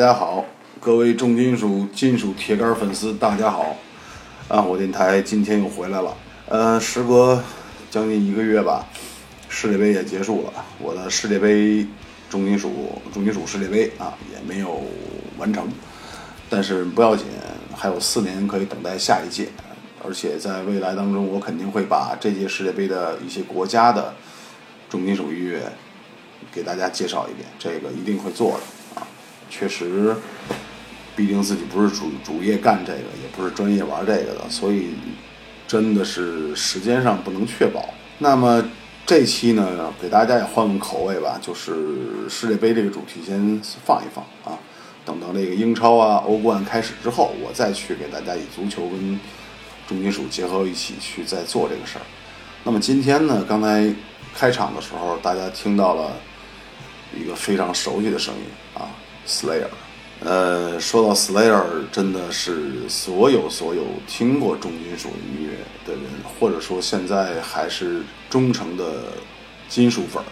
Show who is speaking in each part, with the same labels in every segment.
Speaker 1: 大家好；各位重金属金属铁杆粉丝，大家好。暗火电台今天又回来了，呃，时隔将近一个月吧，世界杯也结束了，我的世界杯重金属重金属世界杯啊也没有完成，但是不要紧，还有四年可以等待下一届，而且在未来当中，我肯定会把这届世界杯的一些国家的重金属音乐给大家介绍一遍，这个一定会做的。确实，毕竟自己不是主主业干这个，也不是专业玩这个的，所以真的是时间上不能确保。那么这期呢，给大家也换个口味吧，就是世界杯这个主题先放一放啊。等到这个英超啊、欧冠开始之后，我再去给大家以足球跟重金属结合一起去再做这个事儿。那么今天呢，刚才开场的时候，大家听到了一个非常熟悉的声音啊，Slayer，呃，说到 Slayer，真的是所有所有听过重金属音乐的人，或者说现在还是忠诚的金属粉儿，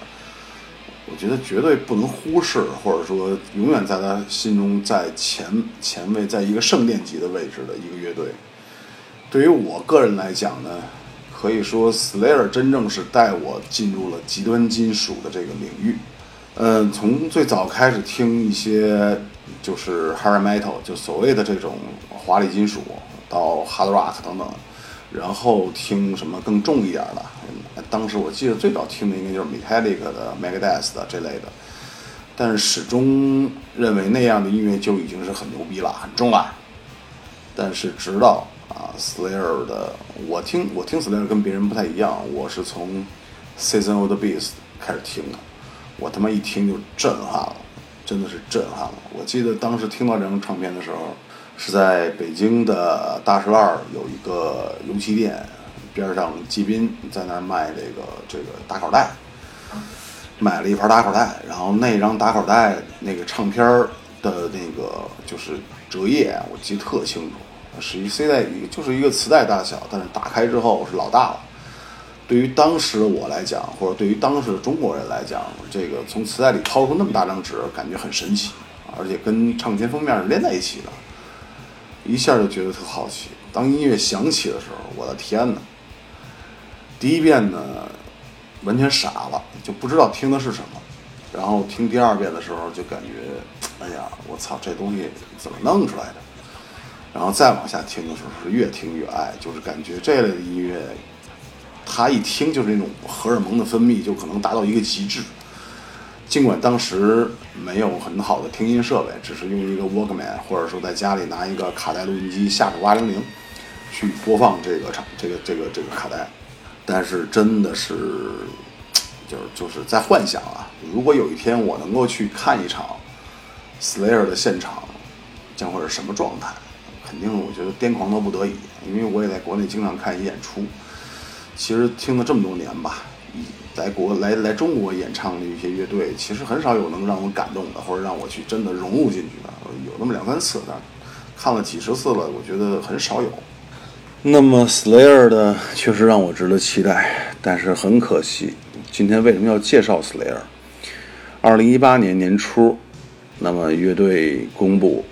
Speaker 1: 我觉得绝对不能忽视，或者说永远在他心中在前前位，在一个圣殿级的位置的一个乐队。对于我个人来讲呢，可以说 Slayer 真正是带我进入了极端金属的这个领域。嗯，从最早开始听一些就是 Hard Metal，就所谓的这种华丽金属，到 Hard Rock 等等，然后听什么更重一点的。当时我记得最早听的应该就是 Metallic 的 Megadeth 的这类的，但是始终认为那样的音乐就已经是很牛逼了，很重了。但是直到啊 Slayer 的，我听我听 Slayer 跟别人不太一样，我是从 Season of the Beast 开始听的。我他妈一听就震撼了，真的是震撼了。我记得当时听到这张唱片的时候，是在北京的大石栏有一个油漆店，边上季斌在那儿卖这个这个打口袋，买了一盘打口袋，然后那张打口袋那个唱片的那个就是折页，我记得特清楚，是一 C 带，就是一个磁带大小，但是打开之后是老大了。对于当时的我来讲，或者对于当时的中国人来讲，这个从磁带里掏出那么大张纸，感觉很神奇，而且跟唱片封面是连在一起的，一下就觉得特好奇。当音乐响起的时候，我的天哪！第一遍呢，完全傻了，就不知道听的是什么。然后听第二遍的时候，就感觉，哎呀，我操，这东西怎么弄出来的？然后再往下听的时候，是越听越爱，就是感觉这类的音乐。他一听就是那种荷尔蒙的分泌，就可能达到一个极致。尽管当时没有很好的听音设备，只是用一个 Walkman，或者说在家里拿一个卡带录音机下手八零零去播放这个场这个这个这个卡带，但是真的是就是就是在幻想啊！如果有一天我能够去看一场 Slayer 的现场，将会是什么状态？肯定我觉得癫狂到不得已，因为我也在国内经常看一演出。其实听了这么多年吧，在国来来中国演唱的一些乐队，其实很少有能让我感动的，或者让我去真的融入进去的。有那么两三次，但看了几十次了，我觉得很少有。那么 Slayer 的确实让我值得期待，但是很可惜，今天为什么要介绍 Slayer？二零一八年年初，那么乐队公布，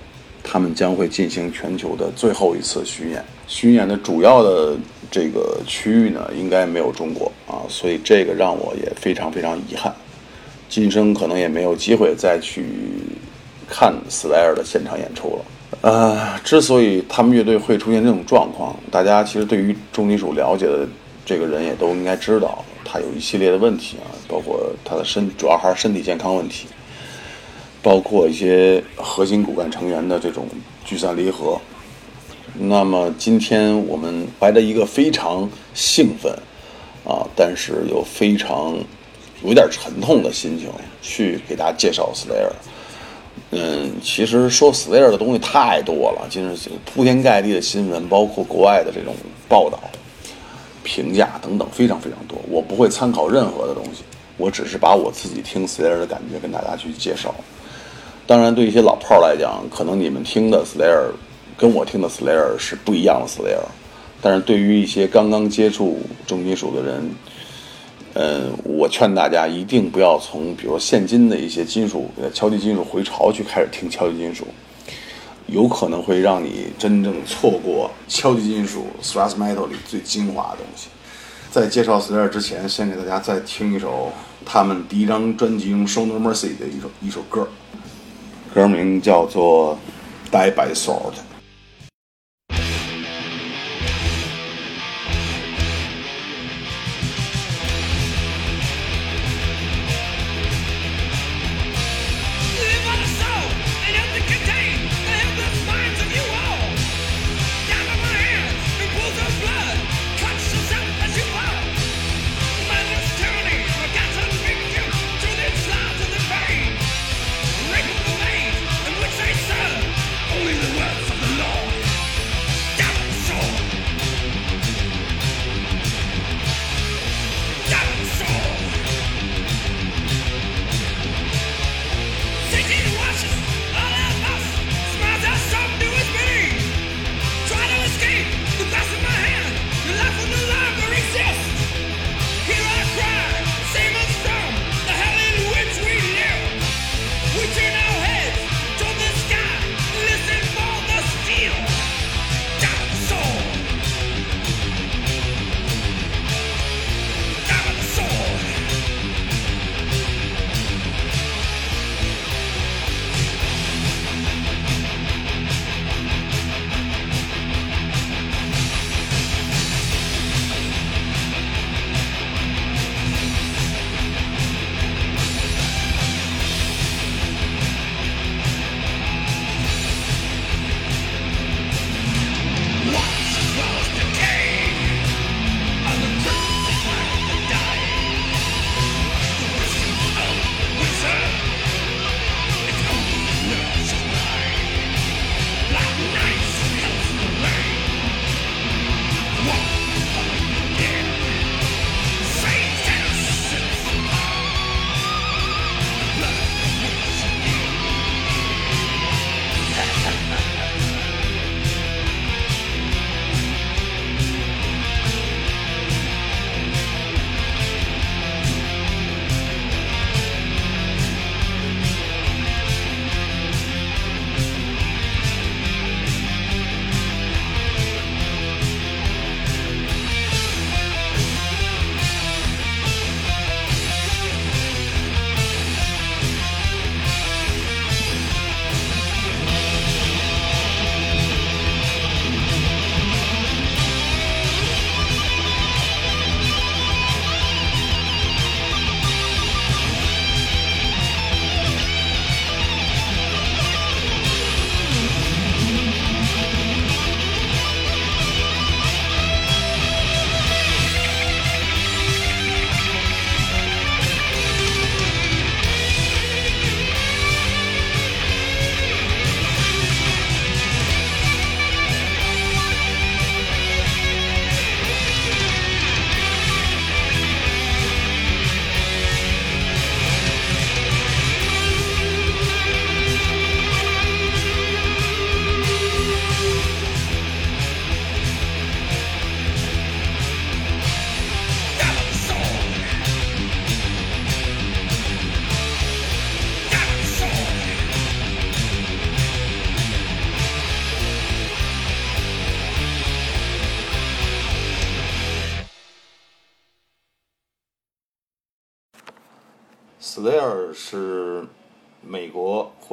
Speaker 1: 他们将会进行全球的最后一次巡演，巡演的主要的。这个区域呢，应该没有中国啊，所以这个让我也非常非常遗憾，今生可能也没有机会再去看 Slayer 的现场演出了。呃，之所以他们乐队会出现这种状况，大家其实对于重金属了解的这个人也都应该知道，他有一系列的问题啊，包括他的身主要还是身体健康问题，包括一些核心骨干成员的这种聚散离合。那么今天我们怀着一个非常兴奋啊，但是又非常有点沉痛的心情去给大家介绍 Slayer。嗯，其实说 Slayer 的东西太多了，就是铺天盖地的新闻，包括国外的这种报道、评价等等，非常非常多。我不会参考任何的东西，我只是把我自己听 Slayer 的感觉跟大家去介绍。当然，对一些老炮儿来讲，可能你们听的 Slayer。跟我听的 Slayer 是不一样的 Slayer，但是对于一些刚刚接触重金属的人，嗯，我劝大家一定不要从比如现今的一些金属、敲击金属回潮去开始听敲击金属，有可能会让你真正错过敲击金属 Thrash Metal 里最精华的东西。在介绍 Slayer 之前，先给大家再听一首他们第一张专辑中《Show No Mercy》的一首一首歌，歌名叫做《Die by Sword》。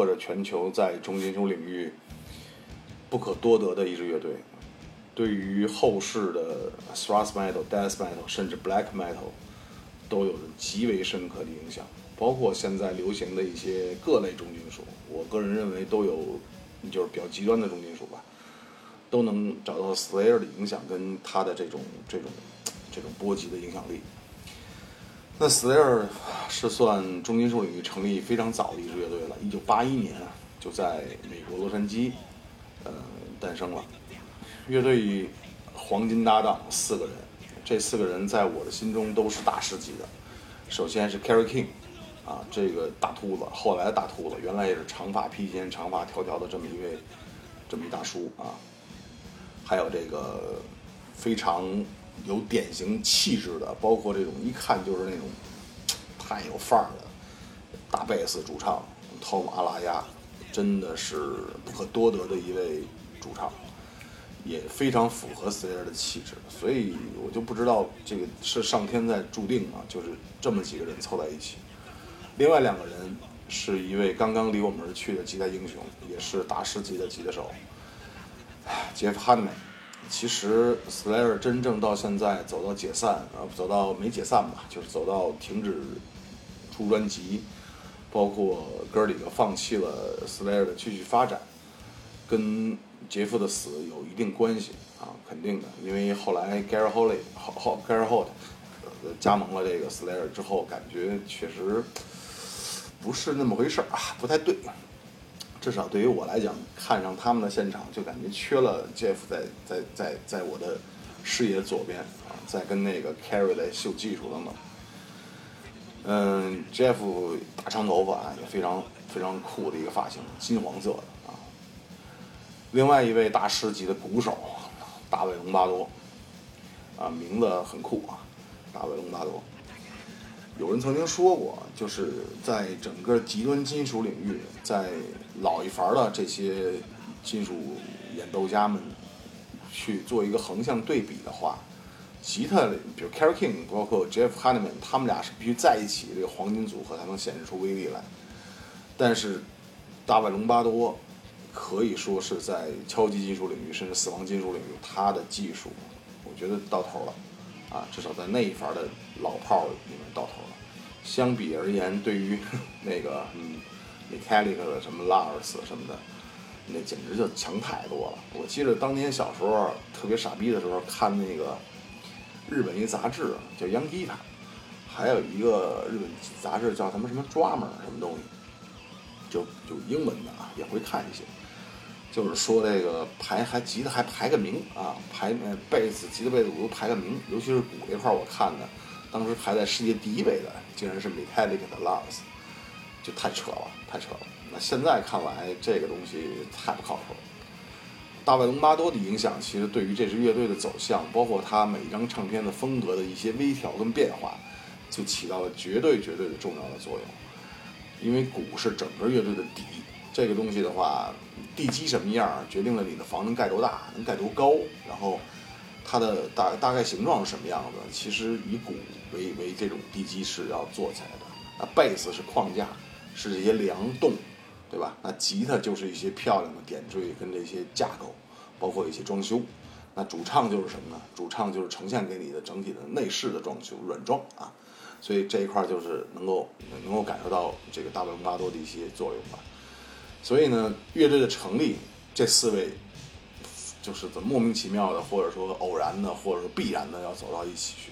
Speaker 1: 或者全球在重金属领域不可多得的一支乐队，对于后世的 thrash metal、death metal 甚至 black metal 都有着极为深刻的影响，包括现在流行的一些各类重金属，我个人认为都有就是比较极端的重金属吧，都能找到 Slayer 的影响跟他的这种这种这种波及的影响力。那 Slayer 是算重金属领域成立非常早的一支乐队了，一九八一年就在美国洛杉矶，呃，诞生了。乐队黄金搭档四个人，这四个人在我的心中都是大师级的。首先是 Kerry King，啊，这个大秃子，后来的大秃子，原来也是长发披肩、长发条条的这么一位，这么一大叔啊。还有这个非常有典型气质的，包括这种一看就是那种太有范儿的大贝斯主唱托马拉亚，真的是不可多得的一位主唱。也非常符合 Slayer 的气质，所以我就不知道这个是上天在注定啊，就是这么几个人凑在一起。另外两个人是一位刚刚离我们而去的吉他英雄，也是大师级的吉他手，Jeff Hanneman。其实 Slayer 真正到现在走到解散啊，走到没解散吧，就是走到停止出专辑，包括哥几个放弃了 Slayer 的继续发展，跟杰夫的死有一定关系啊，肯定的，因为后来 Gary Holt 后后 Gary Holt 加盟了这个 Slayer 之后，感觉确实不是那么回事儿啊，不太对。至少对于我来讲，看上他们的现场就感觉缺了 Jeff 在在在在我的视野左边啊，在跟那个 Carry 在秀技术等等。嗯，Jeff 大长头发啊也非常非常酷的一个发型，金黄色的啊。另外一位大师级的鼓手，大卫·隆巴多，啊，名字很酷啊，大卫·隆巴多。有人曾经说过，就是在整个极端金属领域，在老一伐的这些金属演奏家们去做一个横向对比的话，吉他，比如 Carole King，包括 Jeff Hanneman，他们俩是必须在一起，这个黄金组合才能显示出威力来。但是，大卫·隆巴多。可以说是在敲击金属领域，甚至死亡金属领域，他的技术，我觉得到头了，啊，至少在那一伐的老炮里面到头了。相比而言，对于 那个嗯，Metallica 的什么 Lars 什么的，那简直就强太多了。我记得当年小时候特别傻逼的时候，看那个日本一杂志叫《Young Guitar》，还有一个日本杂志叫什么什么 Drummer 什么东西，就就英文的啊，也会看一些。就是说这个排还吉他还排个名啊，排呃贝斯吉他贝斯鼓都排个名，尤其是鼓这块我看的，当时排在世界第一位的竟然是 Metallica 的 Lars，就太扯了，太扯了。那现在看来这个东西太不靠谱了。大卫·隆巴多的影响其实对于这支乐队的走向，包括他每一张唱片的风格的一些微调跟变化，就起到了绝对绝对的重要的作用。因为鼓是整个乐队的底。这个东西的话，地基什么样，决定了你的房能盖多大，能盖多高，然后它的大大概形状是什么样子。其实以鼓为为这种地基是要做起来的。那贝斯是框架，是这些梁洞，对吧？那吉他就是一些漂亮的点缀跟这些架构，包括一些装修。那主唱就是什么呢？主唱就是呈现给你的整体的内饰的装修软装啊。所以这一块就是能够能够感受到这个大卫·隆巴多的一些作用吧。所以呢，乐队的成立，这四位就是怎么莫名其妙的，或者说偶然的，或者说必然的要走到一起去。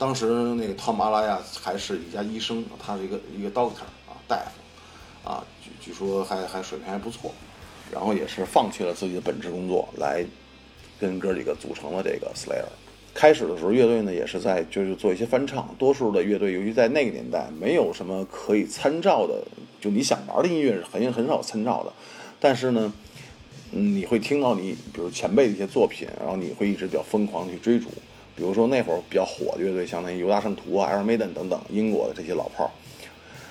Speaker 1: 当时那个汤马拉亚还是一家医生，他是一个一个 doctor 啊，大夫啊，据据说还还水平还不错，然后也是放弃了自己的本职工作，来跟哥几个组成了这个 Slayer。开始的时候，乐队呢也是在就是做一些翻唱，多数的乐队由于在那个年代没有什么可以参照的。就你想玩的音乐是很很少参照的，但是呢，嗯，你会听到你比如前辈的一些作品，然后你会一直比较疯狂的去追逐。比如说那会儿比较火的乐队，像那犹大圣徒啊、Iron Maiden 等等，英国的这些老炮儿，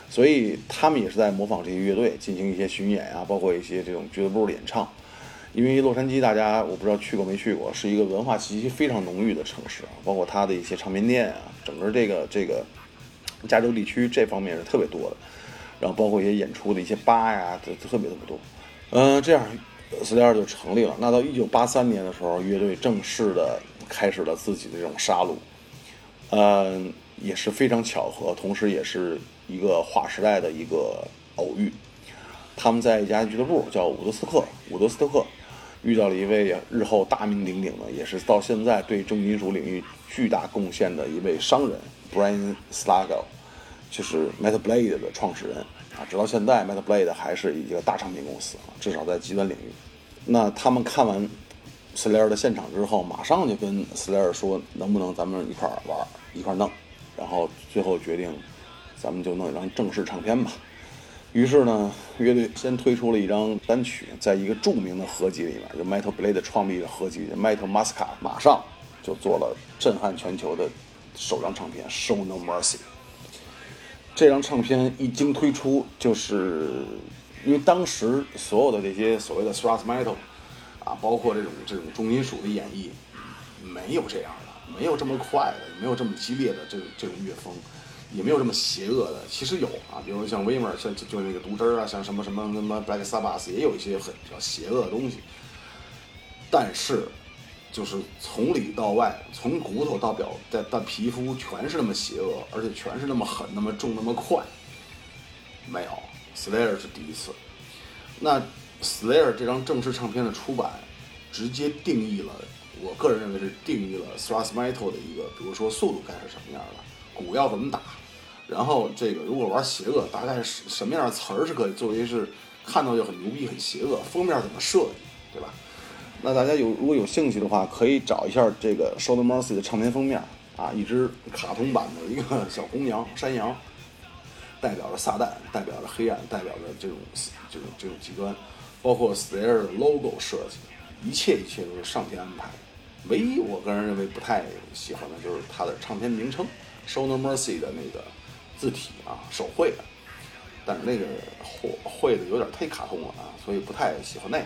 Speaker 1: 所以他们也是在模仿这些乐队进行一些巡演啊，包括一些这种俱乐部的演唱。因为洛杉矶大家我不知道去过没去过，是一个文化气息非常浓郁的城市，包括它的一些唱片店啊，整个这个这个加州地区这方面是特别多的，然后包括一些演出的一些吧呀，都特别特别多。嗯，这样 s l a 就成立了。那到一九八三年的时候，乐队正式的开始了自己的这种杀戮。嗯，也是非常巧合，同时也是一个划时代的一个偶遇。他们在一家俱乐部叫伍德斯克，伍德斯克遇到了一位日后大名鼎鼎的，也是到现在对重金属领域巨大贡献的一位商人 Brian Slagel，就是 Metal Blade 的创始人啊。直到现在，Metal Blade 还是一个大唱片公司啊，至少在极端领域。那他们看完 Slayer 的现场之后，马上就跟 Slayer 说，能不能咱们一块玩，一块弄？然后最后决定，咱们就弄一张正式唱片吧。于是呢，乐队先推出了一张单曲，在一个著名的合集里面，就 Metal Blade 创立的合集《Metal Masca》，马上就做了震撼全球的首张唱片《Show No Mercy》。这张唱片一经推出，就是因为当时所有的这些所谓的 Thrash Metal 包括这种这种重金属的演绎，没有这样的，没有这么快的，没有这么激烈的这种这种乐风。也没有这么邪恶的，其实有啊，比如像 w i m e r 像就就那个毒汁啊，像什么什么什么 Black Sabbath 也有一些很比较邪恶的东西，但是就是从里到外，从骨头到表到到皮肤，全是那么邪恶，而且全是那么狠、那么重、那么快，没有 Slayer 是第一次。那 Slayer 这张正式唱片的出版，直接定义了，我个人认为是定义了 Thrash Metal 的一个，比如说速度该是什么样的。鼓要怎么打，然后这个如果玩邪恶，大概是什么样的词儿是可以作为是看到就很牛逼、很邪恶，封面怎么设计，对吧？那大家有如果有兴趣的话，可以找一下这个《Show No Mercy》的唱片封面啊，一只卡通版的一个小公羊、山羊，代表着撒旦，代表着黑暗，代表着这种这种这种极端，包括 Slayer 的 logo 设计，一切一切都是上天安排。唯一我个人认为不太喜欢的就是它的唱片名称。Show No Mercy 的那个字体啊，手绘的，但是那个绘绘的有点太卡通了啊，所以不太喜欢那。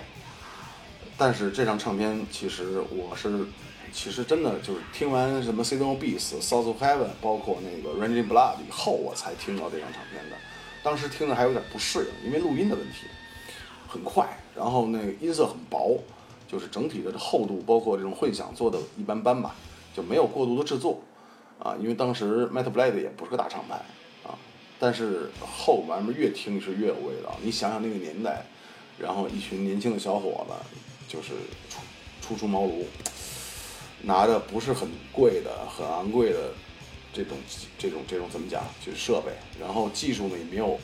Speaker 1: 但是这张唱片其实我是，其实真的就是听完什么 s i g n a l Beast、South of Heaven，包括那个 Raging Blood 以后，我才听到这张唱片的。当时听着还有点不适应，因为录音的问题，很快，然后那个音色很薄，就是整体的厚度，包括这种混响做的一般般吧，就没有过度的制作。啊，因为当时 Metal Blade 也不是个大厂牌啊，但是后面越听是越有味道。你想想那个年代，然后一群年轻的小伙子，就是初初出茅庐，拿着不是很贵的、很昂贵的这种这种这种怎么讲，就是设备，然后技术呢也没有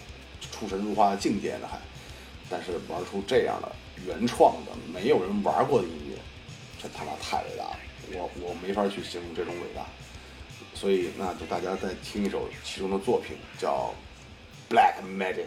Speaker 1: 出神入化的境界呢还，但是玩出这样的原创的、没有人玩过的音乐，这他妈太伟大了！我我没法去形容这种伟大。所以，那就大家再听一首其中的作品，叫《Black Magic》。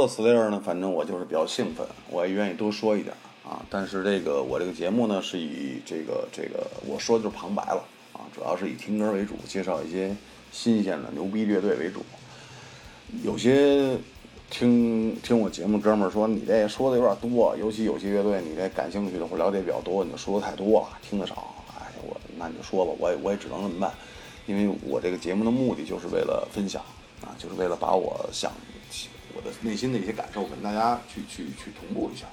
Speaker 1: 到 Slayer 呢，反正我就是比较兴奋，我也愿意多说一点啊。但是这个我这个节目呢，是以这个这个我说的就是旁白了啊，主要是以听歌为主，介绍一些新鲜的牛逼乐队为主。有些听听我节目哥们儿说你这说的有点多，尤其有些乐队你这感兴趣的或了解比较多，你就说的太多了，听得少。哎，我那你就说吧，我也我也只能这么办，因为我这个节目的目的就是为了分享啊，就是为了把我想我的内心的一些感受跟大家去去去同步一下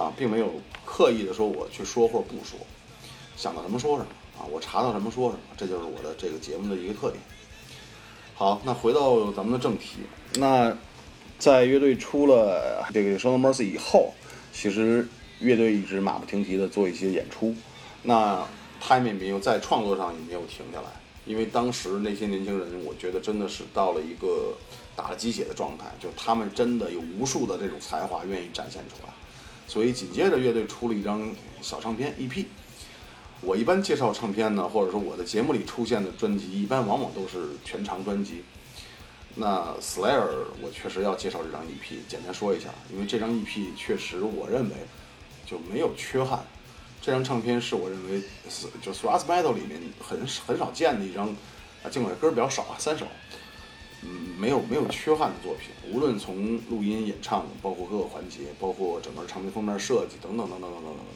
Speaker 1: 啊，并没有刻意的说我去说或不说，想到什么说什么啊，我查到什么说什么，这就是我的这个节目的一个特点。好，那回到咱们的正题，那在乐队出了这个《Show No Mercy》以后，其实乐队一直马不停蹄的做一些演出，那他们也没有在创作上也没有停下来，因为当时那些年轻人，我觉得真的是到了一个打了鸡血的状态，就他们真的有无数的这种才华愿意展现出来，所以紧接着乐队出了一张小唱片 EP。我一般介绍唱片呢，或者说我的节目里出现的专辑，一般往往都是全长专辑。那 Slayer 我确实要介绍这张 EP，简单说一下，因为这张 EP 确实我认为就没有缺憾。这张唱片是我认为就 Thrash Metal 里面很很少见的一张，啊，尽管歌比较少啊，三首，嗯，没有没有缺憾的作品。无论从录音、演唱，包括各个环节，包括整个唱片封面设计等等等等等等等等，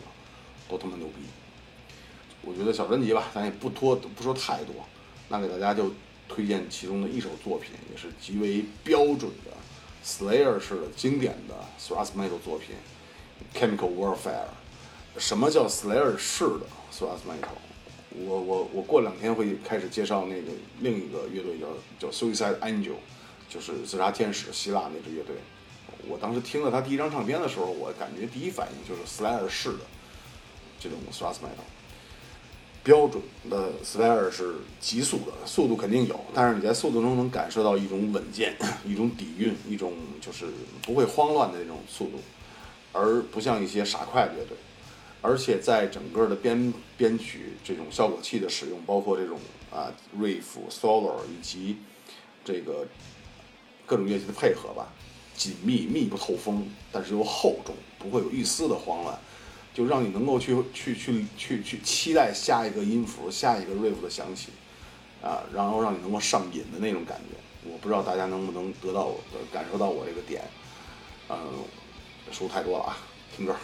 Speaker 1: 都他妈牛逼。我觉得小专辑吧，咱也不拖不说太多，那给大家就推荐其中的一首作品，也是极为标准的 Slayer 式的经典的 Thrash Metal 作品《Chemical Warfare》。什么叫 Slayer 式的 Thrash Metal？我我我过两天会开始介绍那个另一个乐队叫叫 Suicide Angel，就是自杀天使，希腊那支乐队。我当时听了他第一张唱片的时候，我感觉第一反应就是 Slayer 式的这种 Thrash Metal。标准的 Salar 是急速的，速度肯定有，但是你在速度中能感受到一种稳健、一种底蕴、一种就是不会慌乱的那种速度，而不像一些傻快乐队。而且在整个的编编曲这种效果器的使用，包括这种啊 riff、solo 以及这个各种乐器的配合吧，紧密、密不透风，但是又厚重，不会有一丝的慌乱。就让你能够去去去去去期待下一个音符、下一个 riff 的响起，啊，然后让你能够上瘾的那种感觉。我不知道大家能不能得到我的感受到我这个点，嗯，说太多了啊，听歌。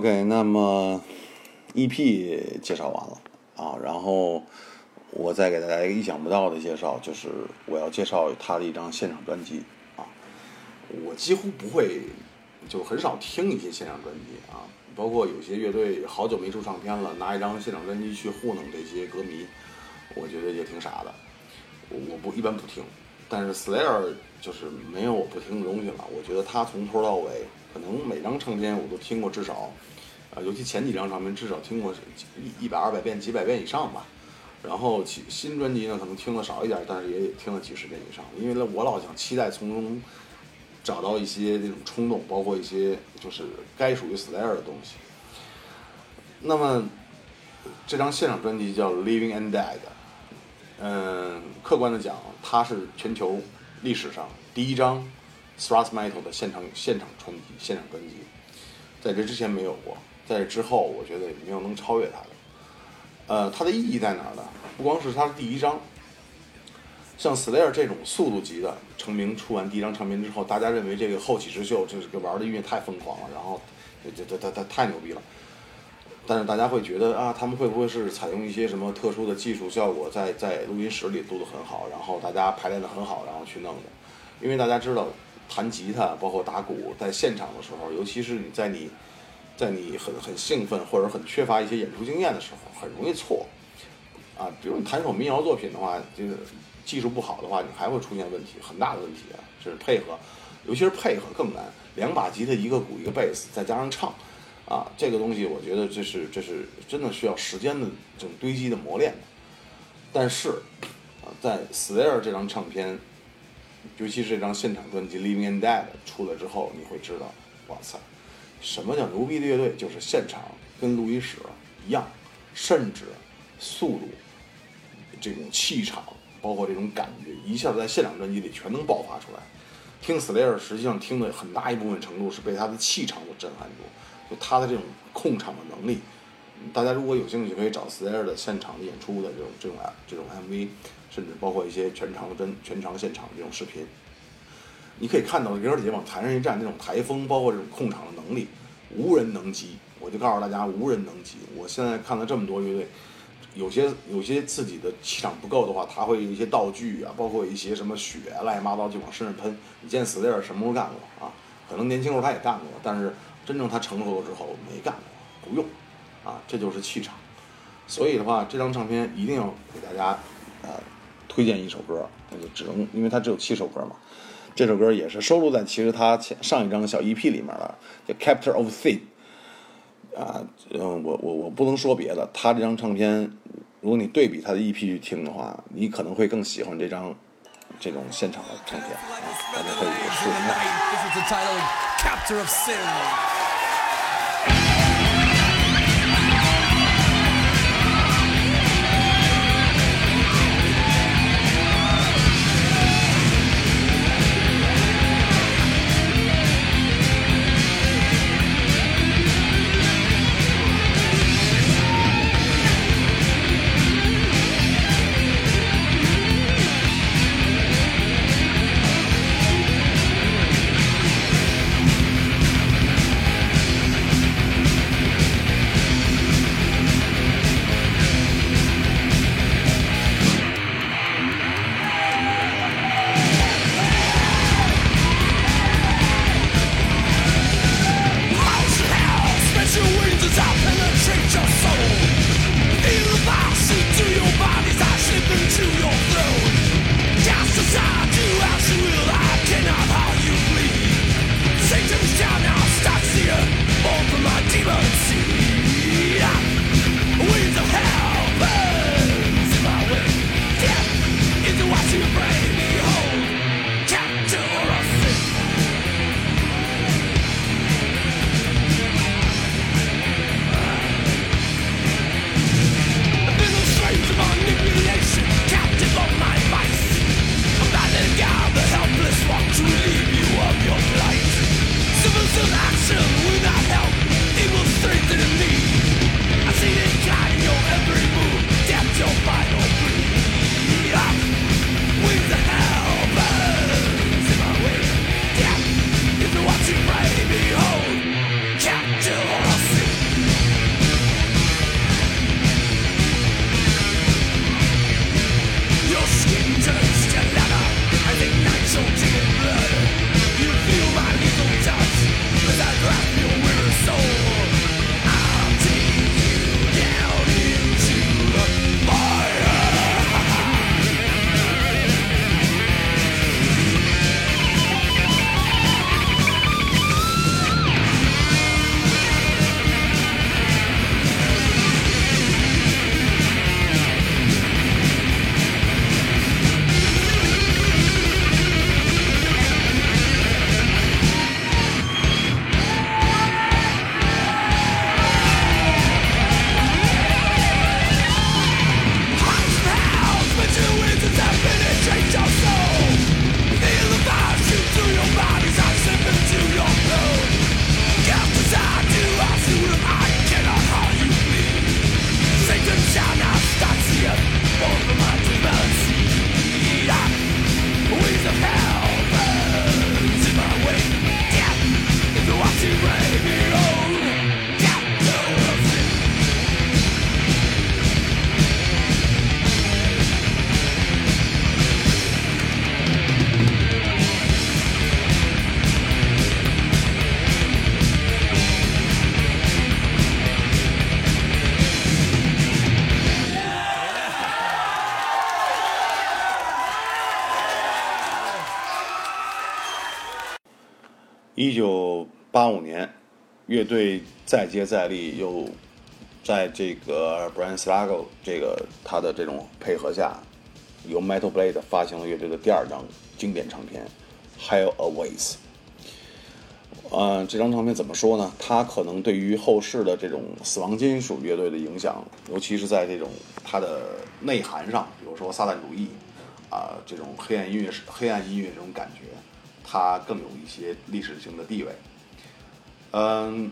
Speaker 1: OK，那么 EP 介绍完了啊，然后我再给大家一个意想不到的介绍，就是我要介绍他的一张现场专辑啊。我几乎不会，就很少听一些现场专辑啊，包括有些乐队好久没出唱片了，拿一张现场专辑去糊弄这些歌迷，我觉得也挺傻的。我不一般不听，但是 Slayer 就是没有我不听的东西了。我觉得他从头到尾，可能每张唱片我都听过至少，啊，尤其前几张唱片至少听过一一百二百遍、几百遍以上吧。然后其新专辑呢，可能听的少一点，但是也听了几十遍以上。因为我老想期待从中找到一些那种冲动，包括一些就是该属于 Slayer 的东西。那么这张现场专辑叫《Living and Dead》。嗯，客观的讲，它是全球历史上第一张 thrash metal 的现场现场专辑，现场专辑，在这之前没有过，在之后，我觉得也没有能超越它的。呃，它的意义在哪儿呢？不光是它是第一张，像 Slayer 这种速度级的成名，出完第一张唱片之后，大家认为这个后起之秀，这个玩的音乐太疯狂了，然后这这这这太牛逼了。但是大家会觉得啊，他们会不会是采用一些什么特殊的技术效果，在在录音室里录得很好，然后大家排练得很好，然后去弄的？因为大家知道，弹吉他包括打鼓，在现场的时候，尤其是你在你，在你很很兴奋或者很缺乏一些演出经验的时候，很容易错。啊，比如你弹一首民谣作品的话，这个技术不好的话，你还会出现问题，很大的问题啊。这是配合，尤其是配合更难，两把吉他，一个鼓，一个贝斯，再加上唱。啊，这个东西我觉得这是这是真的需要时间的这种堆积的磨练的。但是，啊，在 Slayer 这张唱片，尤其是这张现场专辑《Living and Dead》出来之后，你会知道，哇塞，什么叫牛逼的乐队？就是现场跟录音室一样，甚至速度、这种气场，包括这种感觉，一下子在现场专辑里全能爆发出来。听 Slayer 实际上听的很大一部分程度是被他的气场所震撼住。就他的这种控场的能力，大家如果有兴趣，可以找 Slayer 的现场的演出的这种这种这种 MV，甚至包括一些全场真全场现场的这种视频，你可以看到哥儿姐往台上一站，那种台风，包括这种控场的能力，无人能及。我就告诉大家，无人能及。我现在看了这么多乐队，有些有些自己的气场不够的话，他会一些道具啊，包括一些什么血乱七八糟就往身上喷。你见 Slayer 什么时候干过啊？可能年轻时候他也干过，但是。真正他成熟了之后没干过，不用，啊，这就是气场。所以的话，这张唱片一定要给大家，呃，推荐一首歌，那就只能，因为它只有七首歌嘛。这首歌也是收录在其实他前上一张小 EP 里面了，叫《Captor of Sin》。啊，嗯，我我我不能说别的，他这张唱片，如果你对比他的 EP 去听的话，你可能会更喜欢这张这种现场的唱片啊，大家可以试一下。乐队再接再厉，又在这个 Brian Slago 这个他的这种配合下，由 Metal Blade 发行了乐队的第二张经典唱片《Hell Awaits》。呃，这张唱片怎么说呢？它可能对于后世的这种死亡金属乐队的影响，尤其是在这种它的内涵上，比如说撒旦主义啊、这种黑暗音乐、黑暗音乐这种感觉，它更有一些历史性的地位。嗯，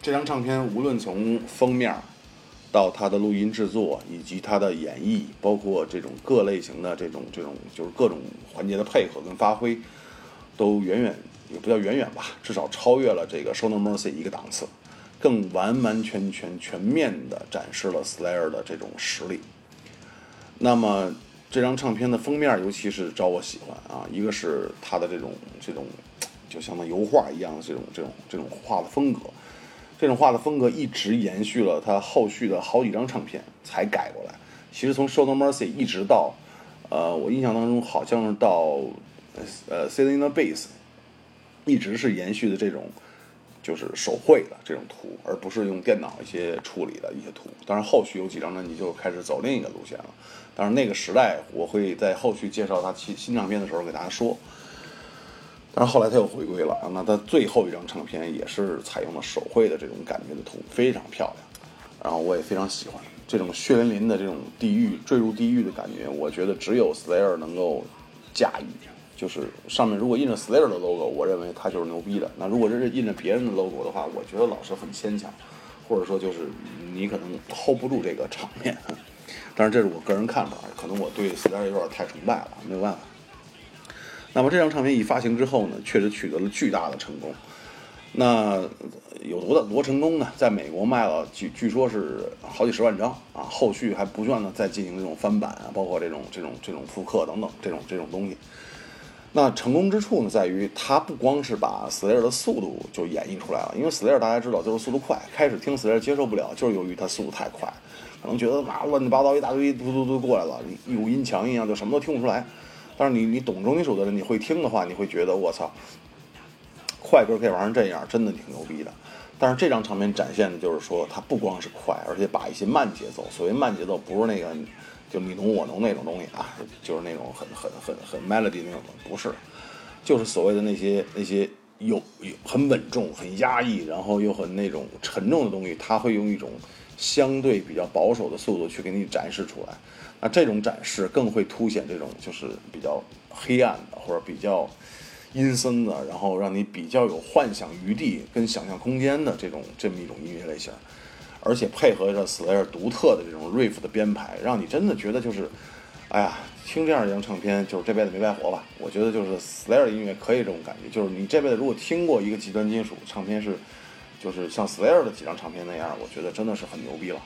Speaker 1: 这张唱片无论从封面到它的录音制作，以及它的演绎，包括这种各类型的这种这种就是各种环节的配合跟发挥，都远远也不叫远远吧，至少超越了这个《Show No Mercy》一个档次，更完完全全全面的展示了 Slayer 的这种实力。那么这张唱片的封面，尤其是招我喜欢啊，一个是它的这种这种，就像那油画一样的这种这种这种画的风格，这种画的风格一直延续了他后续的好几张唱片才改过来。其实从《Show No Mercy》一直到，呃，我印象当中好像是到呃《Sitting the Bass》，一直是延续的这种就是手绘的这种图，而不是用电脑一些处理的一些图。当然，后续有几张专辑就开始走另一个路线了。当然，那个时代我会在后续介绍他新新唱片的时候给大家说。但是后来他又回归了，那他最后一张唱片也是采用了手绘的这种感觉的图，非常漂亮。然后我也非常喜欢这种血淋淋的这种地狱坠入地狱的感觉，我觉得只有 Slayer 能够驾驭。就是上面如果印着 Slayer 的 logo，我认为他就是牛逼的。那如果这是印着别人的 logo 的话，我觉得老是很牵强，或者说就是你可能 hold 不住这个场面。当然这是我个人看法，可能我对 Slayer 有点太崇拜了，没有办法。那么这张唱片一发行之后呢，确实取得了巨大的成功。那有多大多成功呢？在美国卖了据据说是好几十万张啊，后续还不断的在进行这种翻版啊，包括这种这种这种复刻等等这种这种东西。那成功之处呢，在于它不光是把 Slayer 的速度就演绎出来了，因为 Slayer 大家知道就是速度快，开始听 Slayer 接受不了，就是由于它速度太快，可能觉得啊乱七八糟一大堆嘟嘟嘟过来了，一股音墙一样，就什么都听不出来。但是你你懂重金属的人，你会听的话，你会觉得我操，快歌可以玩成这样，真的挺牛逼的。但是这张唱片展现的就是说，它不光是快，而且把一些慢节奏，所谓慢节奏不是那个就你侬我侬那种东西啊，就是那种很很很很 melody 那种，不是，就是所谓的那些那些有有很稳重、很压抑，然后又很那种沉重的东西，它会用一种相对比较保守的速度去给你展示出来。那这种展示更会凸显这种就是比较黑暗的或者比较阴森的，然后让你比较有幻想余地跟想象空间的这种这么一种音乐类型，而且配合着 Slayer 独特的这种 riff 的编排，让你真的觉得就是，哎呀，听这样一张唱片就是这辈子没白活吧？我觉得就是 Slayer 音乐可以这种感觉，就是你这辈子如果听过一个极端金属唱片是，就是像 Slayer 的几张唱片那样，我觉得真的是很牛逼了。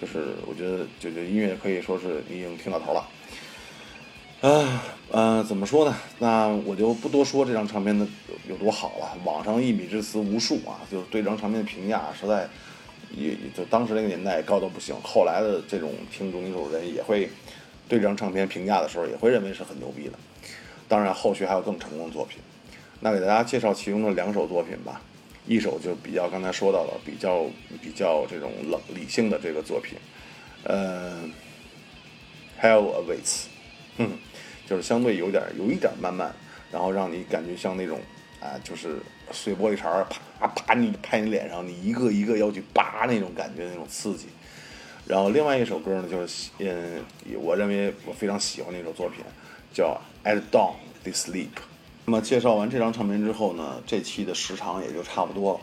Speaker 1: 就是我觉得，就就音乐可以说是已经听到头了。啊，呃，怎么说呢？那我就不多说这张唱片的有多好了。网上一米之词无数啊，就是对这张唱片的评价实在也就当时那个年代高到不行。后来的这种听重金属人也会对这张唱片评价的时候，也会认为是很牛逼的。当然，后续还有更成功的作品。那给大家介绍其中的两首作品吧。一首就比较刚才说到了，比较比较这种冷理性的这个作品，呃，Hell Awaits，嗯，就是相对有点有一点慢慢，然后让你感觉像那种啊，就是碎玻璃碴啪啪你拍你脸上，你一个一个要去扒那种感觉那种刺激。然后另外一首歌呢，就是嗯，我认为我非常喜欢那首作品，叫 At Dawn They Sleep。那么介绍完这张唱片之后呢，这期的时长也就差不多了。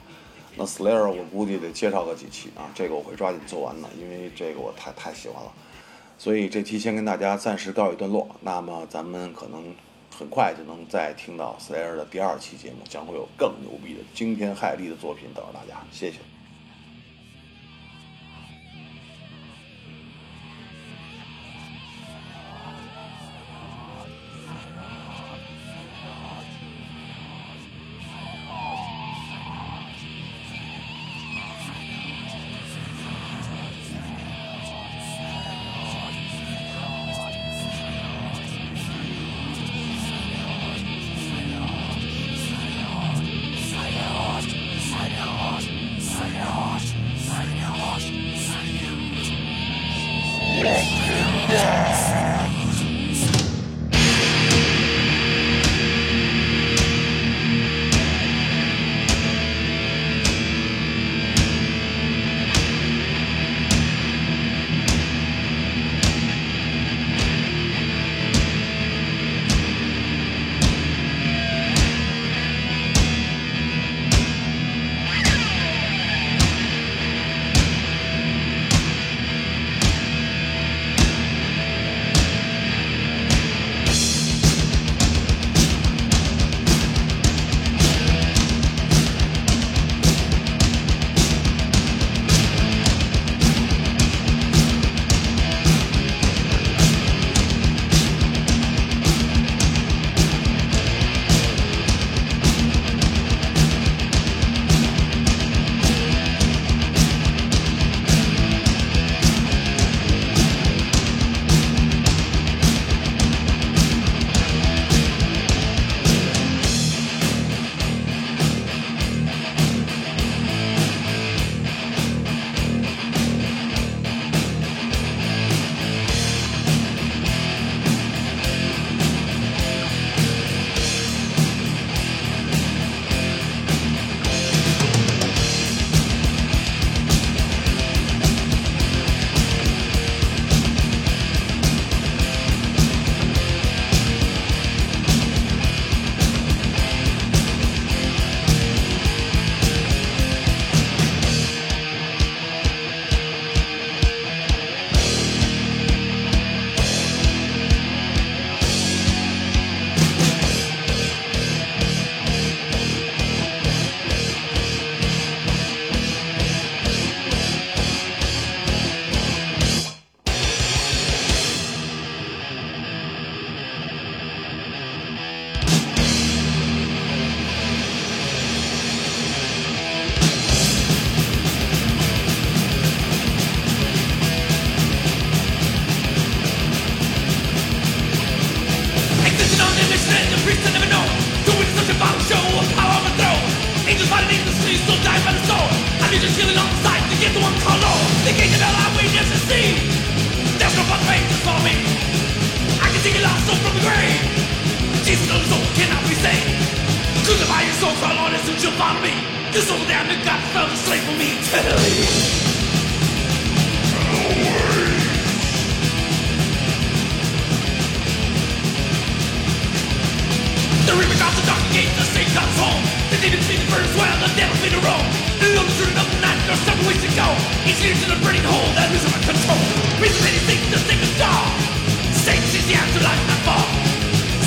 Speaker 1: 那 Slayer 我估计得介绍个几期啊，这个我会抓紧做完的，因为这个我太太喜欢了。所以这期先跟大家暂时告一段落。那么咱们可能很快就能再听到 Slayer 的第二期节目，将会有更牛逼的惊天骇地的作品等着大家。谢谢。
Speaker 2: Follow me. This soul damned to God fell a slave for me eternally. The river drops the dark gate, the state comes home. The demons feed the first well, the devil feed the Rome. The lone shooting up the night, there's several ways to go. Each leads to the burning hole that loses my control. Reason many think the thing is dark. Satan sees the afterlife not far.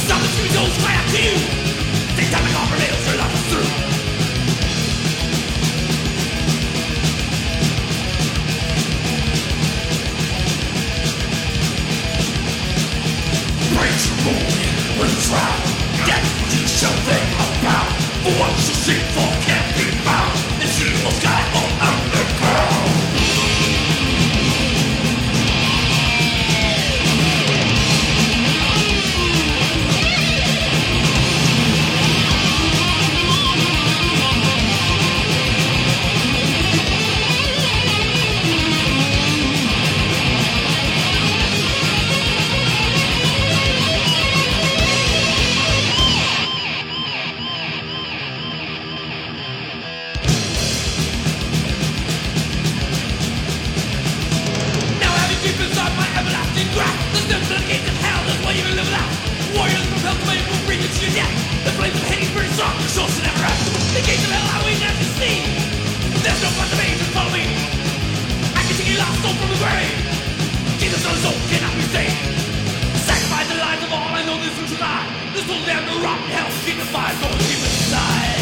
Speaker 2: Stop the screaming souls, cry out to you. Call for nails, their life is through. praise you only when trial That you shall think about For what you seek for can't be found. It's you of God or The will gates of hell I as you see There's no to me I can take a lost soul from the grave Jesus on cannot be saved Sacrifice the lives of all I know this is lie The soul damned to rot in hell, keep the fire going deep inside